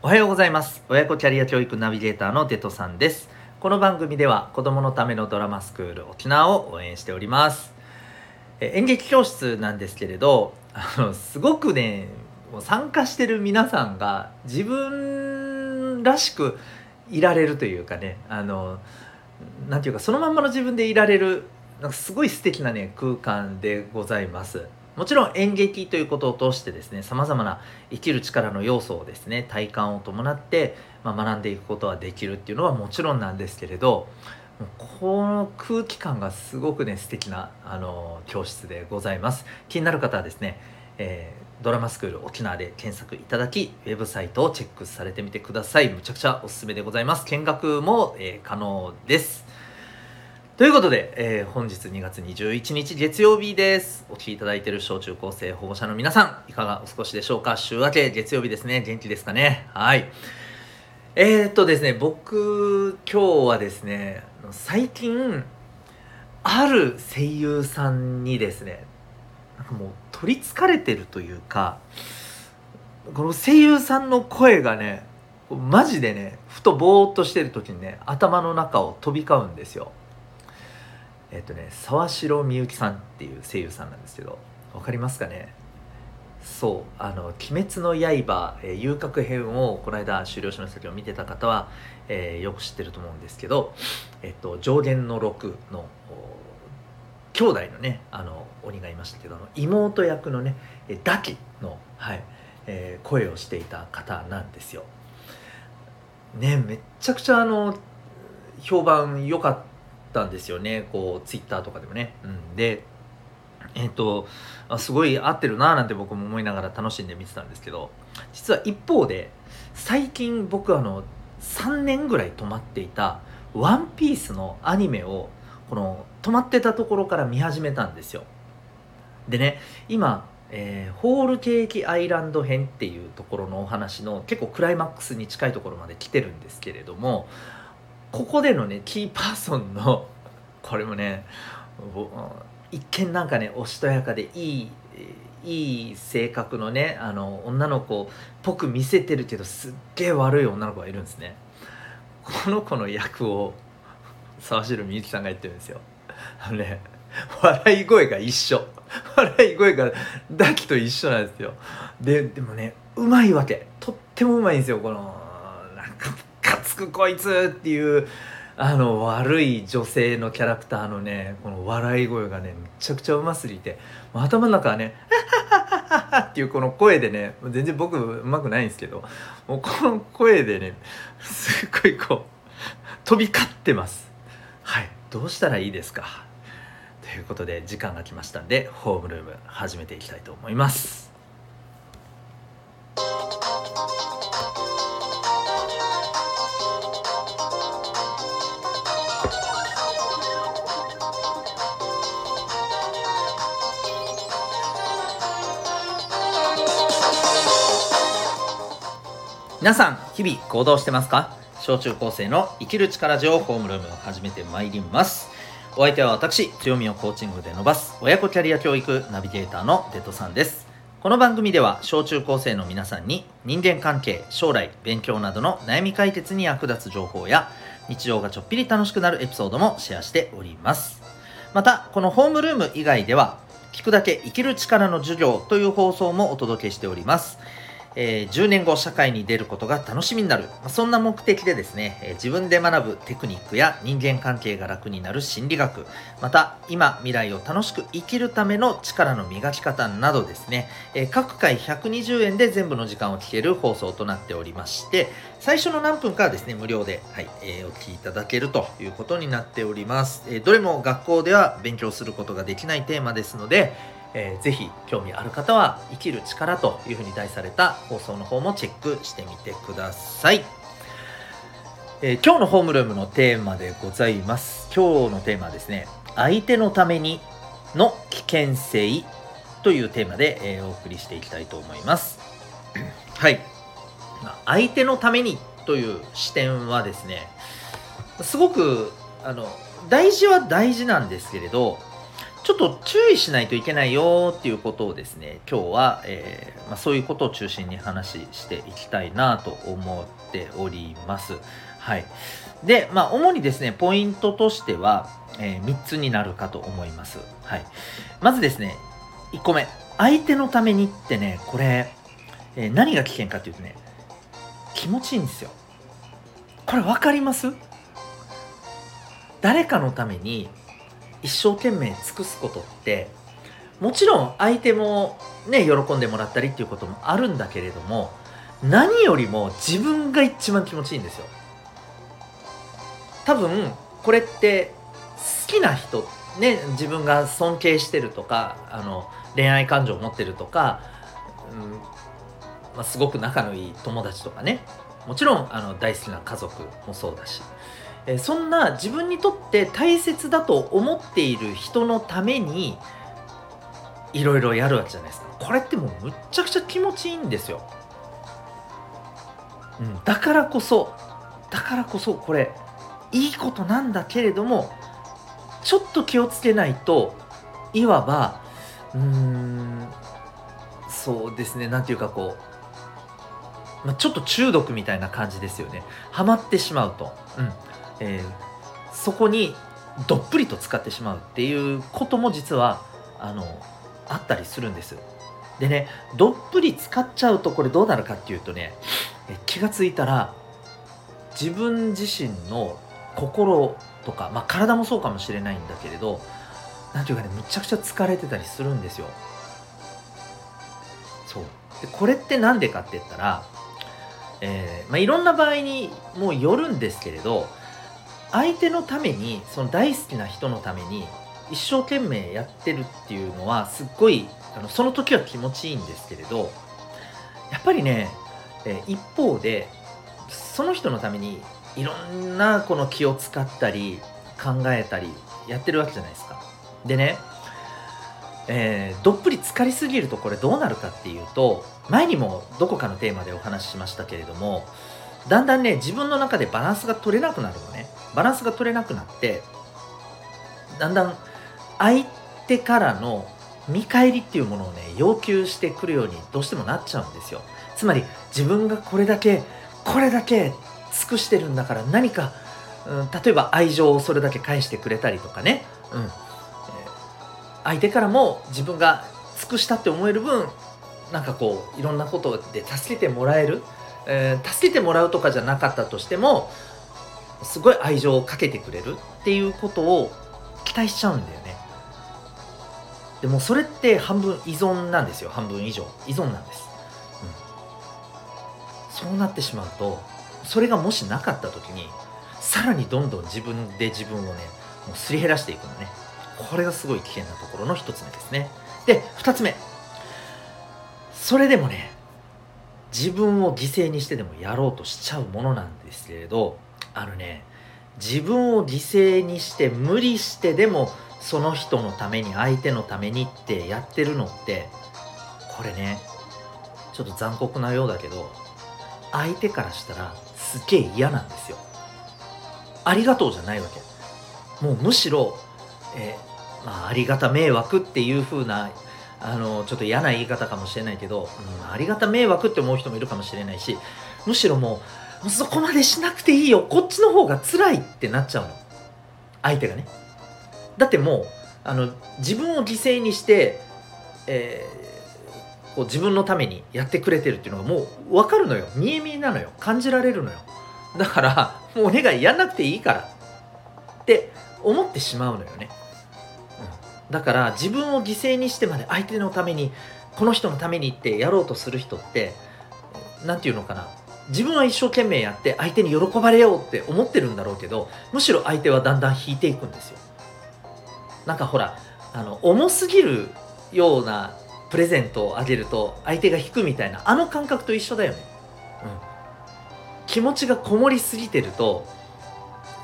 おはようございます。親子キャリア教育ナビゲーターのデトさんです。この番組では子供のためのドラマスクール沖縄を応援しております。え演劇教室なんですけれどあのすごくねもう参加してる皆さんが自分らしくいられるというかねあのなんていうかそのまんまの自分でいられるなんかすごい素敵なね空間でございます。もちろん演劇ということを通してですねさまざまな生きる力の要素をですね体感を伴って、ま、学んでいくことはできるっていうのはもちろんなんですけれどこの空気感がすごくね素敵なあの教室でございます。気になる方はですね、えー、ドラマスクール沖縄で検索いただきウェブサイトをチェックされてみてください。むちゃくちゃおすすめでございます。見学も、えー、可能です。ということで、えー、本日2月21日月曜日です。お聴きいただいている小中高生保護者の皆さん、いかがお過ごしでしょうか？週明け月曜日ですね。元気ですかね？はい。えー、っとですね、僕、今日はですね、最近、ある声優さんにですね、なんかもう取りつかれてるというか、この声優さんの声がね、マジでね、ふとぼーっとしてる時にね、頭の中を飛び交うんですよ。えっとね沢城みゆきさんっていう声優さんなんですけど分かりますかね？そうあの「鬼滅の刃」えー、遊郭編をこの間終了しましたけど見てた方は、えー、よく知ってると思うんですけど、えっと、上限の6の兄弟のねあの鬼がいましたけど妹役のねダキの、はいえー、声をしていた方なんですよ。ねめっちゃくちゃあの評判良かったたんですよね。こうツイッターとかでもね、うん、でえっ、ー、とすごい合ってるなーなんて僕も思いながら楽しんで見てたんですけど実は一方で最近僕あの3年ぐらい止まっていた「ワンピースのアニメをこの止まってたところから見始めたんですよ。でね今えー、ホールケーキアイランド編っていうところのお話の結構クライマックスに近いところまで来てるんですけれどもここでのねキーパーソンのこれもね一見なんかねおしとやかでいいいい性格のねあの女の子っぽく見せてるけどすっげえ悪い女の子がいるんですね。この子の役を沢城みゆきさんが言ってるんですよ。あのね笑い声が一緒。笑い声がダキと一緒なんですよ。ででもねうまいわけ。とってもうまいんですよこのなんかくこいつっていうあの悪い女性のキャラクターのねこの笑い声がねめちゃくちゃうますぎて頭の中はね「っていうこの声でね全然僕うまくないんですけどもうこの声でねすっごいこう飛び交ってます。はいどうしたらいいですか？ということで時間が来ましたんでホームルーム始めていきたいと思います。皆さん日々行動してますか？小中高生の生きる力情ホームルームを始めてまいります。お相手は私強みをコーチングで伸ばす親子キャリア教育ナビゲーターのデトさんです。この番組では小中高生の皆さんに人間関係将来勉強などの悩み解決に役立つ情報や日常がちょっぴり楽しくなるエピソードもシェアしております。またこのホームルーム以外では聞くだけ生きる力の授業という放送もお届けしております。えー、10年後社会に出ることが楽しみになる、まあ、そんな目的でですね、えー、自分で学ぶテクニックや人間関係が楽になる心理学。また今未来を楽しく生きるための力の磨き方などですね、えー、各回120円で全部の時間を聞ける放送となっておりまして最初の何分かはですね無料で、はいえお聞きいただけるということになっております、えどれも学校では勉強することができないテーマですのでえー、ぜひ興味ある方は生きる力というふうに題された放送の方もチェックしてみてください、えー、今日のホームルームのテーマでございます。今日のテーマはですね相手のためにの危険性というテーマで、えー、お送りしていきたいと思います。はい。相手のためにという視点はですねすごくあの大事は大事なんですけれどちょっと注意しないといけないよっていうことをですね今日は、えー、まあ、そういうことを中心に話していきたいなと思っております。はい。でまあ主にですねポイントとしては、えー、3つになるかと思います。はい。まずですね1個目。相手のためにってねこれ、えー、何が危険かっていうとね気持ちいいんですよ。これ分かります？誰かのために一生懸命尽くすことってもちろん相手もね喜んでもらったりっていうこともあるんだけれども何よりも自分が一番気持ちいいんですよ。多分これって好きな人ね自分が尊敬してるとかあの恋愛感情を持ってるとか、うんまあ、すごく仲のいい友達とかね。もちろんあの大好きな家族もそうだし。そんな自分にとって大切だと思っている人のためにいろいろやるわけじゃないですか。これってもうむっちゃくちゃ気持ちいいんですよ、うん、だからこそだからこそこれいいことなんだけれどもちょっと気をつけないといわばうーんそうですね何ていうかこう、まあ、ちょっと中毒みたいな感じですよね。ハマってしまうと、うん、えー、そこにどっぷりと使ってしまうっていうことも実はあのあったりするんです。でねどっぷり使っちゃうとこれどうなるかっていうとね気がついたら自分自身の心とか、まあ、体もそうかもしれないんだけれど何ていうかねむちゃくちゃ疲れてたりするんですよ。そう。でこれって何でかって言ったら、えーまあ、いろんな場合にもうよるんですけれど相手のためにその大好きな人のために一生懸命やってるっていうのはすっごいあのその時は気持ちいいんですけれどやっぱりね、え一方でその人のためにいろんなこの気を使ったり考えたりやってるわけじゃないですか。でね、えー、どっぷり浸かりすぎるとこれどうなるかっていうと前にもどこかのテーマでお話ししましたけれどもだんだんね自分の中でバランスが取れなくなるのねバランスが取れなくなってだんだん相手からの見返りっていうものをね要求してくるようにどうしてもなっちゃうんですよ。つまり自分がこれだけこれだけ尽くしてるんだから何か、うん、例えば愛情をそれだけ返してくれたりとかね、うん、相手からも自分が尽くしたって思える分なんかこういろんなことで助けてもらえる、えー、助けてもらうとかじゃなかったとしてもすごい愛情をかけてくれるっていうことを期待しちゃうんだよね。でもそれって半分依存なんですよ。半分以上。依存なんです、うん、そうなってしまうとそれがもしなかった時にさらにどんどん自分で自分をねもうすり減らしていくのね。これがすごい危険なところの1つ目ですね。で2つ目。それでもね自分を犠牲にしてでもやろうとしちゃうものなんですけれどあのね自分を犠牲にして無理してでもその人のために相手のためにってやってるのってこれねちょっと残酷なようだけど相手からしたらすっげえ嫌なんですよ。ありがとうじゃないわけ。もうむしろ、えー、まあ、ありがた迷惑っていう風なあのちょっと嫌な言い方かもしれないけど、うん、ありがた迷惑って思う人もいるかもしれないしむしろもうそこまでしなくていいよ。こっちの方が辛いってなっちゃうの。相手がね。だってもうあの自分を犠牲にして、えー、こう自分のためにやってくれてるっていうのがもう分かるのよ。見え見えなのよ。感じられるのよ。だからもうお願いやんなくていいから。って思ってしまうのよね、うん、だから自分を犠牲にしてまで相手のためにこの人のためにってやろうとする人って何て言うのかな。自分は一生懸命やって相手に喜ばれようって思ってるんだろうけどむしろ相手はだんだん引いていくんですよ。なんかほらあの重すぎるようなプレゼントをあげると相手が引くみたいなあの感覚と一緒だよね、うん、気持ちがこもりすぎてると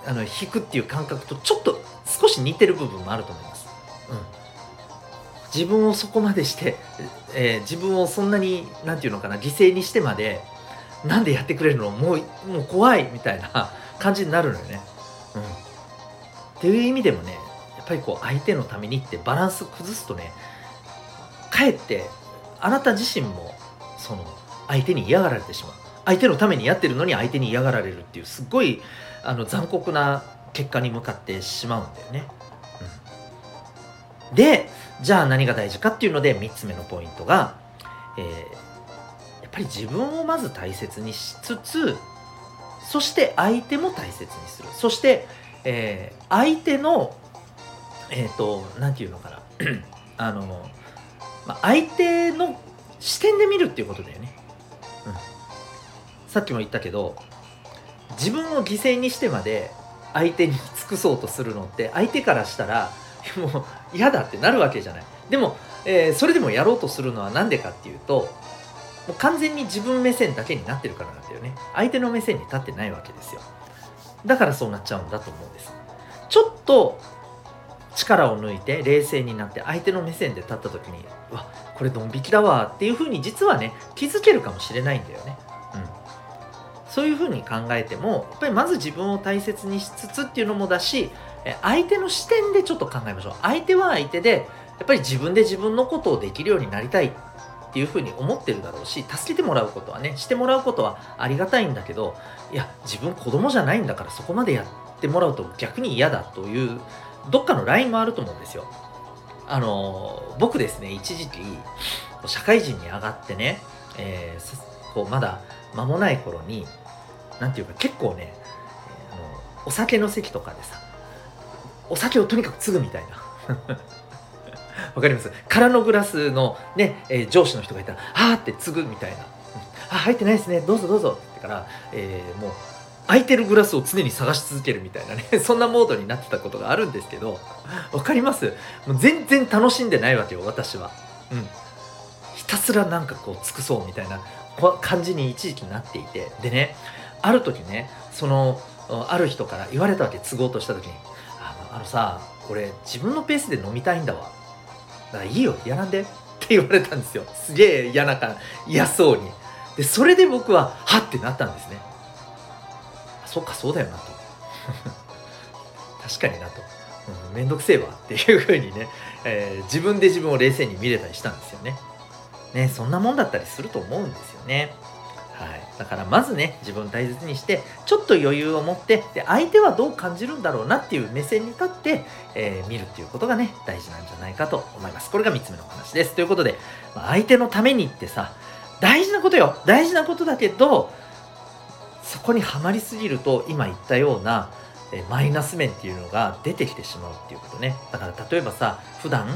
あの引くっていう感覚とちょっと少し似てる部分もあると思います、うん、自分をそこまでして、えー、自分をそんなに何て言うのかな犠牲にしてまでなんでやってくれるの？もうもう怖いみたいな 感じになるのよね。うん、っていう意味でもねやっぱりこう相手のためにってバランス崩すとねかえってあなた自身もその相手に嫌がられてしまう相手のためにやってるのに相手に嫌がられるっていうすっごいあの残酷な結果に向かってしまうんだよね。うん、でじゃあ何が大事かっていうので3つ目のポイントが、えー、ぱり自分をまず大切にしつつそして相手も大切にする。そして、えー、相手のえっ、ー、と何て言うのかな。あの、まあ、相手の視点で見るっていうことだよね、うん、さっきも言ったけど自分を犠牲にしてまで相手に尽くそうとするのって相手からしたら もう嫌だってなるわけじゃない。でも、えー、それでもやろうとするのは何でかっていうともう完全に自分目線だけになってるからなんだよね。相手の目線に立ってないわけですよ。だからそうなっちゃうんだと思うんです。ちょっと力を抜いて冷静になって相手の目線で立った時にうわこれドン引きだわっていうふうに実はね気づけるかもしれないんだよね。うん。そういうふうに考えてもやっぱりまず自分を大切にしつつっていうのもだし相手の視点でちょっと考えましょう。相手は相手でやっぱり自分で自分のことをできるようになりたい。っていうふうに思ってるだろうし助けてもらうことはねしてもらうことはありがたいんだけどいや自分子供じゃないんだからそこまでやってもらうと逆に嫌だというどっかのラインもあると思うんですよ。あの僕ですね一時期社会人に上がってね、えー、こうまだ間もない頃に何て言うか結構ね、あのお酒の席とかでさお酒をとにかく継ぐみたいなわかります？空のグラスのね、えー、上司の人がいたら、はーって継ぐみたいな。あ、入ってないですね。どうぞどうぞ。ってから、えー、もう、空いてるグラスを常に探し続けるみたいなね、そんなモードになってたことがあるんですけど、わかります？もう全然楽しんでないわけよ、私は。うん。ひたすらなんかこう、尽くそうみたいな感じに一時期なっていて、でね、ある時ね、その、ある人から言われたわけ、都合とした時に、あのあのさ、俺自分のペースで飲みたいんだわ。だからいいよやらんで。って言われたんですよ。すげえ嫌な感嫌そうに。でそれで僕ははってなったんですね。そっかそうだよなと。確かになと。面倒、うん、くせえわっていうふうにね、えー、自分で自分を冷静に見れたりしたんですよね。ねそんなもんだったりすると思うんですよね。はい、だからまずね自分を大切にしてちょっと余裕を持ってで相手はどう感じるんだろうなっていう目線に立って、えー、見るっていうことがね大事なんじゃないかと思います。これが3つ目のお話です。ということで、まあ、相手のためにってさ大事なことよ。大事なことだけどそこにはまりすぎると今言ったようなマイナス面っていうのが出てきてしまうっていうことね。だから例えばさ普段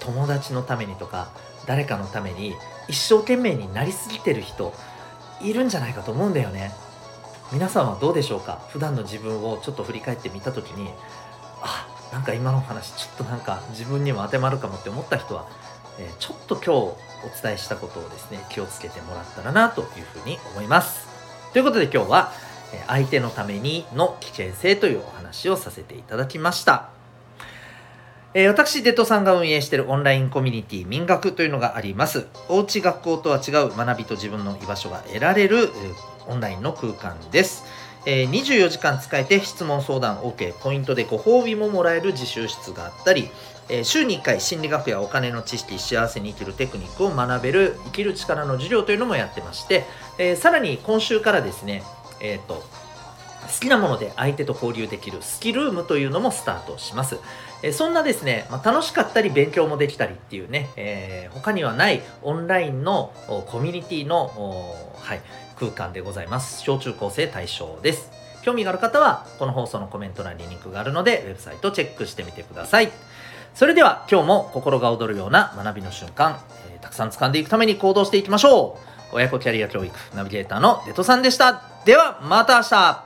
友達のためにとか誰かのために一生懸命になりすぎてる人いるんじゃないかと思うんだよね。皆さんはどうでしょうか？普段の自分をちょっと振り返ってみた時にあなんか今の話ちょっとなんか自分にも当てはまるかもって思った人は、え、ちょっと今日お伝えしたことをですね気をつけてもらったらなというふうに思います。ということで今日は相手のためにの危険性というお話をさせていただきました。えー、私、デトさんが運営しているオンラインコミュニティ民学というのがあります。おうち学校とは違う学びと自分の居場所が得られる、オンラインの空間です。えー、24時間使えて質問相談 OK、ポイントでご褒美ももらえる自習室があったり、えー、週に1回心理学やお金の知識、幸せに生きるテクニックを学べる生きる力の授業というのもやってまして、え、さらに今週からですね、えっ、と、好きなもので相手と交流できるスキルームというのもスタートします。えそんなですね、まあ、楽しかったり勉強もできたりっていうね、えー、他にはないオンラインのコミュニティの、はい、空間でございます。小中高生対象です。興味がある方は、この放送のコメント欄にリンクがあるので、ウェブサイトチェックしてみてください。それでは今日も心が躍るような学びの瞬間、えー、たくさん掴んでいくために行動していきましょう。親子キャリア教育ナビゲーターのデトさんでした。ではまた明日